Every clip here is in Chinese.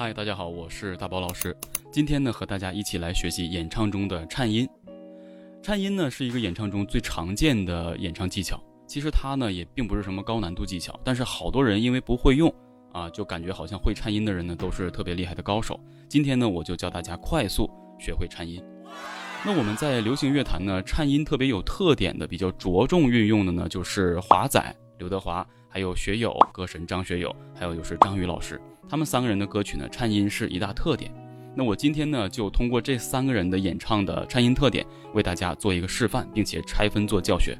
嗨，大家好，我是大宝老师。今天呢，和大家一起来学习演唱中的颤音。颤音呢，是一个演唱中最常见的演唱技巧。其实它呢，也并不是什么高难度技巧，但是好多人因为不会用啊，就感觉好像会颤音的人呢都是特别厉害的高手。今天呢，我就教大家快速学会颤音。那我们在流行乐坛呢，颤音特别有特点的、比较着重运用的呢，就是华仔刘德华。还有学友歌神张学友，还有就是张宇老师，他们三个人的歌曲呢，颤音是一大特点。那我今天呢，就通过这三个人的演唱的颤音特点，为大家做一个示范，并且拆分做教学。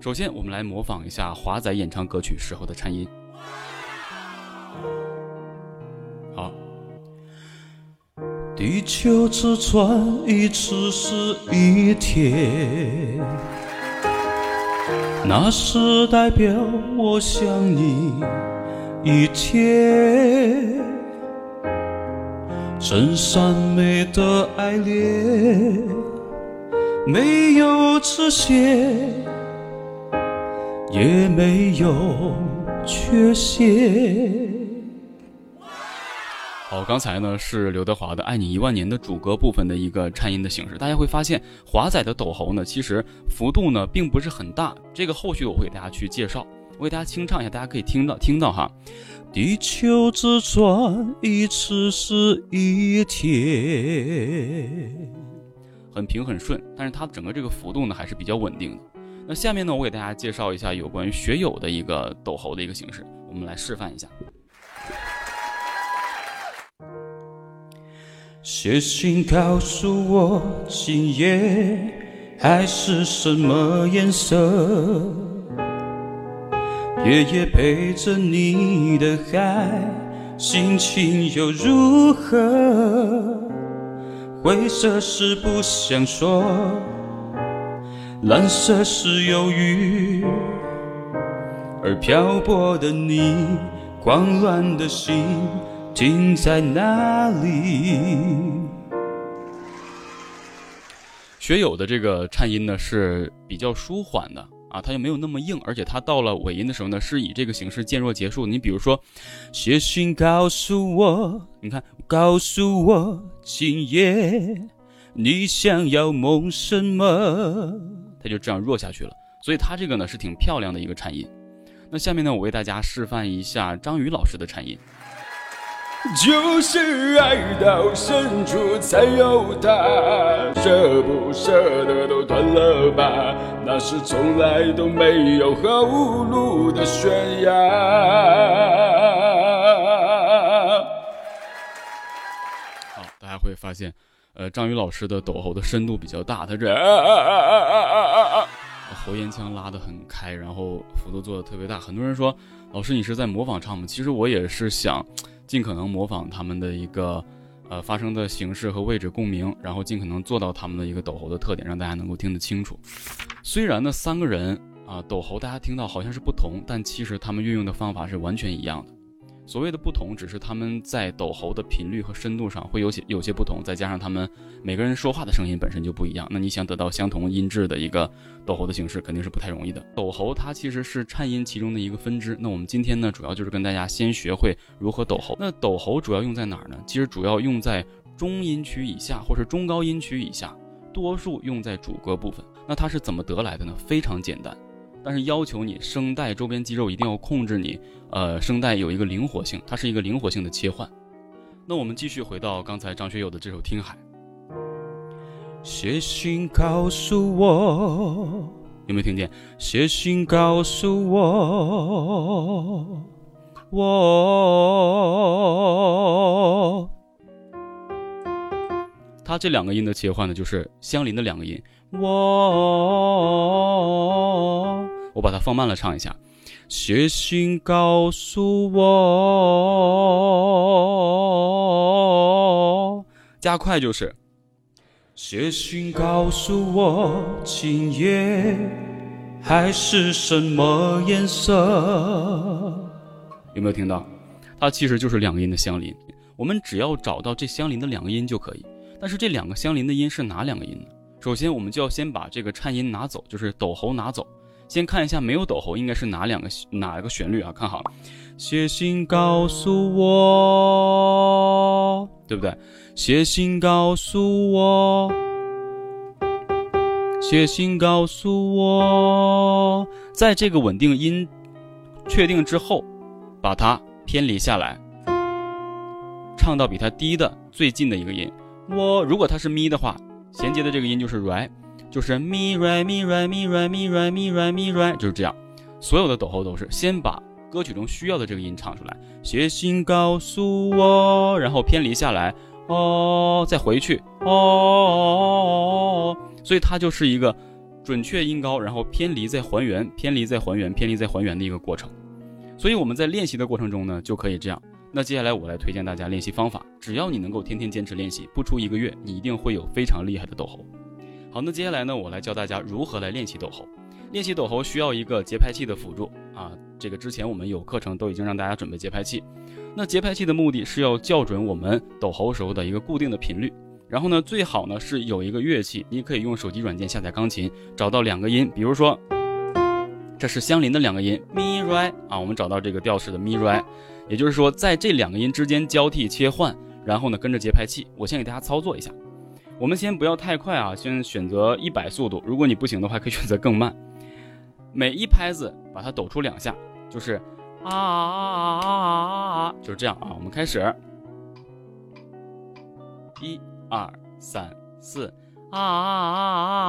首先，我们来模仿一下华仔演唱歌曲时候的颤音。好，地球只转一次是一天。那是代表我想你一天，真善美的爱恋，没有实现，也没有缺陷。好，刚才呢是刘德华的《爱你一万年》的主歌部分的一个颤音的形式。大家会发现，华仔的抖喉呢，其实幅度呢并不是很大。这个后续我会给大家去介绍，我给大家清唱一下，大家可以听到听到哈。地球只转一次是一天，很平很顺，但是它整个这个幅度呢还是比较稳定的。那下面呢，我给大家介绍一下有关于学友的一个抖喉的一个形式，我们来示范一下。写信告诉我，今夜海是什么颜色？夜夜陪着你的海，心情又如何？灰色是不想说，蓝色是忧郁，而漂泊的你，慌乱的心。停在哪里？学友的这个颤音呢是比较舒缓的啊，它就没有那么硬，而且它到了尾音的时候呢，是以这个形式渐弱结束。你比如说，写信告诉我，你看，告诉我今夜你想要梦什么？它就这样弱下去了。所以它这个呢是挺漂亮的一个颤音。那下面呢，我为大家示范一下张宇老师的颤音。就是爱到深处才有他，舍不舍得都断了吧，那是从来都没有后路的悬崖。好，大家会发现，呃，张宇老师的抖喉的深度比较大，他这啊啊啊啊啊啊啊喉咽腔拉得很开，然后幅度做的特别大。很多人说，老师你是在模仿唱吗？其实我也是想。尽可能模仿他们的一个，呃，发声的形式和位置共鸣，然后尽可能做到他们的一个抖喉的特点，让大家能够听得清楚。虽然呢，三个人啊抖喉，大家听到好像是不同，但其实他们运用的方法是完全一样的。所谓的不同，只是他们在抖喉的频率和深度上会有些有些不同，再加上他们每个人说话的声音本身就不一样。那你想得到相同音质的一个抖喉的形式，肯定是不太容易的。抖喉它其实是颤音其中的一个分支。那我们今天呢，主要就是跟大家先学会如何抖喉。那抖喉主要用在哪儿呢？其实主要用在中音区以下或是中高音区以下，多数用在主歌部分。那它是怎么得来的呢？非常简单。但是要求你声带周边肌肉一定要控制你，呃，声带有一个灵活性，它是一个灵活性的切换。那我们继续回到刚才张学友的这首《听海》，写信告诉我，有没有听见？写信告诉我，我，它这两个音的切换呢，就是相邻的两个音，我。我把它放慢了，唱一下。写信告诉我，加快就是。写信告诉我，今夜还是什么颜色？有没有听到？它其实就是两个音的相邻。我们只要找到这相邻的两个音就可以。但是这两个相邻的音是哪两个音呢？首先，我们就要先把这个颤音拿走，就是抖喉拿走。先看一下没有抖喉应该是哪两个哪一个旋律啊？看好，写信告诉我。对不对？写信告诉我，写信告诉我，在这个稳定音确定之后，把它偏离下来，唱到比它低的最近的一个音。我如果它是咪的话，衔接的这个音就是 re，就是咪 re 咪 re 咪 re 咪 re 咪 re 咪 re，就是这样。所有的抖喉都是先把歌曲中需要的这个音唱出来，写信告诉我，然后偏离下来，哦，再回去，哦，所以它就是一个准确音高，然后偏离再还原，偏离再还原，偏离再还原的一个过程。所以我们在练习的过程中呢，就可以这样。那接下来我来推荐大家练习方法，只要你能够天天坚持练习，不出一个月，你一定会有非常厉害的抖喉。好，那接下来呢，我来教大家如何来练习抖喉。练习抖喉需要一个节拍器的辅助啊，这个之前我们有课程都已经让大家准备节拍器。那节拍器的目的是要校准我们抖喉时候的一个固定的频率。然后呢，最好呢是有一个乐器，你可以用手机软件下载钢琴，找到两个音，比如说这是相邻的两个音咪 re 啊，我们找到这个调式的咪 re，也就是说在这两个音之间交替切换，然后呢跟着节拍器，我先给大家操作一下。我们先不要太快啊，先选择一百速度，如果你不行的话，可以选择更慢。每一拍子把它抖出两下，就是啊啊啊啊啊，就是这样啊。我们开始，一二三四啊啊啊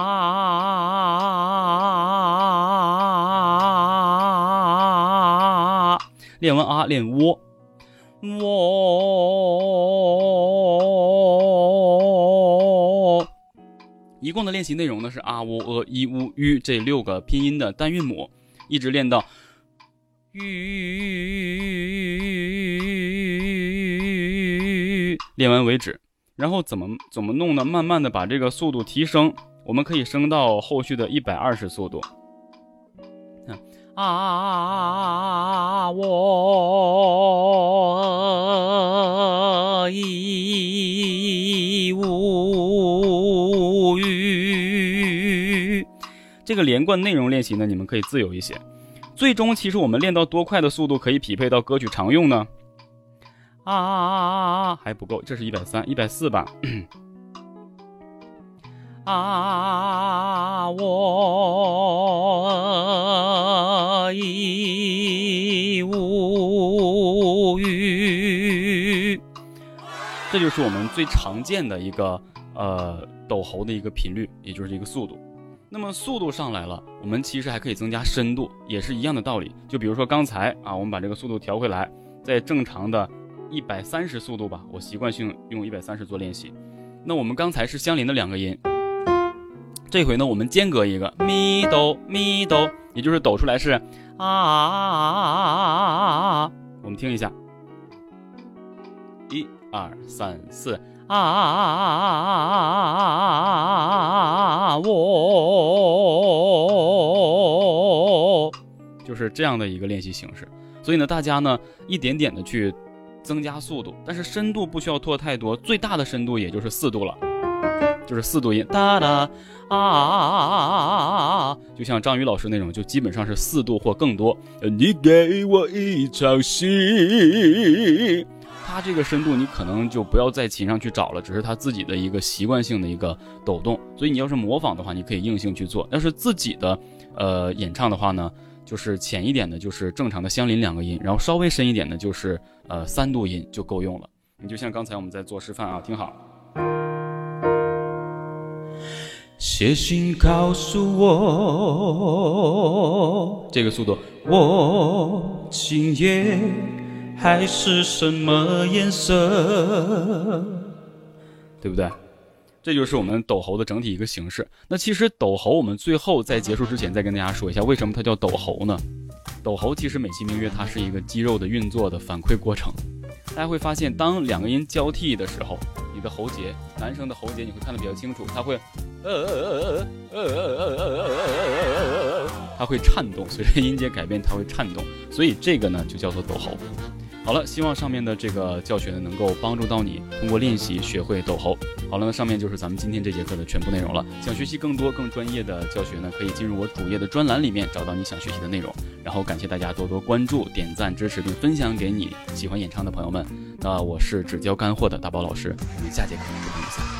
啊啊啊啊！练完啊，练喔，喔。一共的练习内容呢是啊、喔、呃、一、乌、吁这六个拼音的单韵母，一直练到吁，练完为止。然后怎么怎么弄呢？慢慢的把这个速度提升，我们可以升到后续的一百二十速度。啊啊啊啊啊！我一无这个连贯内容练习呢，你们可以自由一些。最终，其实我们练到多快的速度可以匹配到歌曲常用呢？啊啊啊啊啊！还不够，这是一百三、一百四吧？啊，我已无语。这就是我们最常见的一个呃抖喉的一个频率，也就是一个速度。那么速度上来了，我们其实还可以增加深度，也是一样的道理。就比如说刚才啊，我们把这个速度调回来，在正常的一百三十速度吧，我习惯性用一百三十做练习。那我们刚才是相邻的两个音。这回呢，我们间隔一个咪哆咪哆，也就是抖出来是啊啊啊啊啊！我们听一下，一二三四啊啊啊啊啊啊！我就是这样的一个练习形式。所以呢，大家呢一点点的去增加速度，但是深度不需要拖太多，最大的深度也就是四度了。就是四度音，哒哒啊啊啊啊啊！就像张宇老师那种，就基本上是四度或更多。你给我一场戏，他这个深度你可能就不要在琴上去找了，只是他自己的一个习惯性的一个抖动。所以你要是模仿的话，你可以硬性去做；要是自己的呃演唱的话呢，就是浅一点的，就是正常的相邻两个音，然后稍微深一点的，就是呃三度音就够用了。你就像刚才我们在做示范啊，听好。写信告诉我，这个速度，我今夜还是什么颜色？对不对？这就是我们斗猴的整体一个形式。那其实斗猴，我们最后在结束之前再跟大家说一下，为什么它叫斗猴呢？斗猴其实美其名曰它是一个肌肉的运作的反馈过程。大家会发现，当两个音交替的时候，你的喉结，男生的喉结你会看得比较清楚，它会，呃呃呃呃呃呃呃呃呃呃，它会颤动，随着音阶改变，它会颤动，所以这个呢就叫做斗猴。好了，希望上面的这个教学呢能够帮助到你，通过练习学会抖猴。好了，那上面就是咱们今天这节课的全部内容了。想学习更多更专业的教学呢，可以进入我主页的专栏里面找到你想学习的内容。然后感谢大家多多关注、点赞、支持并分享给你喜欢演唱的朋友们。那我是只教干货的大宝老师，我们下节课不见不散。